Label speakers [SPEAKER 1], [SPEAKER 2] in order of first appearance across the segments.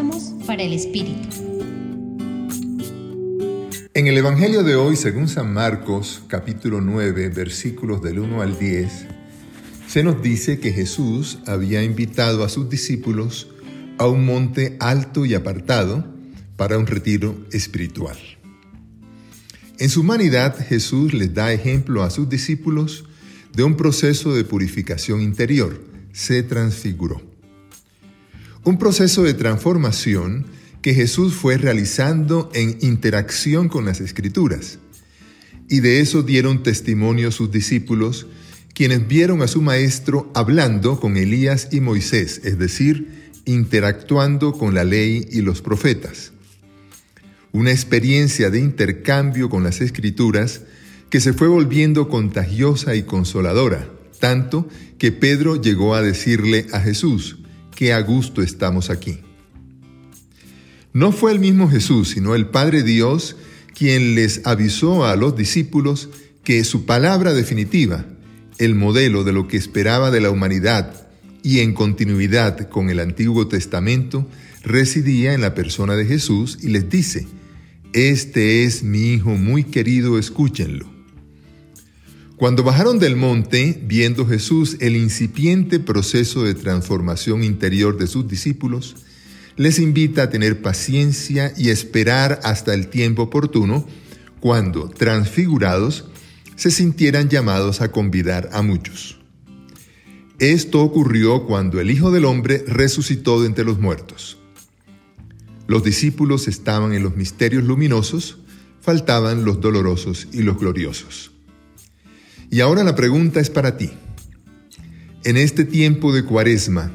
[SPEAKER 1] Bálsamos para el Espíritu.
[SPEAKER 2] En el Evangelio de hoy, según San Marcos, capítulo 9, versículos del 1 al 10, se nos dice que Jesús había invitado a sus discípulos a un monte alto y apartado para un retiro espiritual. En su humanidad, Jesús les da ejemplo a sus discípulos de un proceso de purificación interior. Se transfiguró. Un proceso de transformación que Jesús fue realizando en interacción con las escrituras. Y de eso dieron testimonio sus discípulos, quienes vieron a su maestro hablando con Elías y Moisés, es decir, interactuando con la ley y los profetas una experiencia de intercambio con las escrituras que se fue volviendo contagiosa y consoladora, tanto que Pedro llegó a decirle a Jesús, que a gusto estamos aquí. No fue el mismo Jesús, sino el Padre Dios quien les avisó a los discípulos que su palabra definitiva, el modelo de lo que esperaba de la humanidad y en continuidad con el Antiguo Testamento, residía en la persona de Jesús y les dice, este es mi Hijo muy querido, escúchenlo. Cuando bajaron del monte, viendo Jesús el incipiente proceso de transformación interior de sus discípulos, les invita a tener paciencia y esperar hasta el tiempo oportuno, cuando, transfigurados, se sintieran llamados a convidar a muchos. Esto ocurrió cuando el Hijo del Hombre resucitó de entre los muertos. Los discípulos estaban en los misterios luminosos, faltaban los dolorosos y los gloriosos. Y ahora la pregunta es para ti. En este tiempo de cuaresma,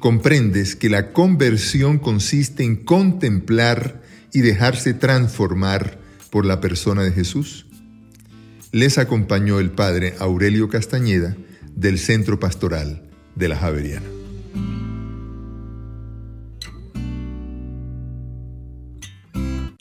[SPEAKER 2] ¿comprendes que la conversión consiste en contemplar y dejarse transformar por la persona de Jesús? Les acompañó el padre Aurelio Castañeda del Centro Pastoral de la Javeriana.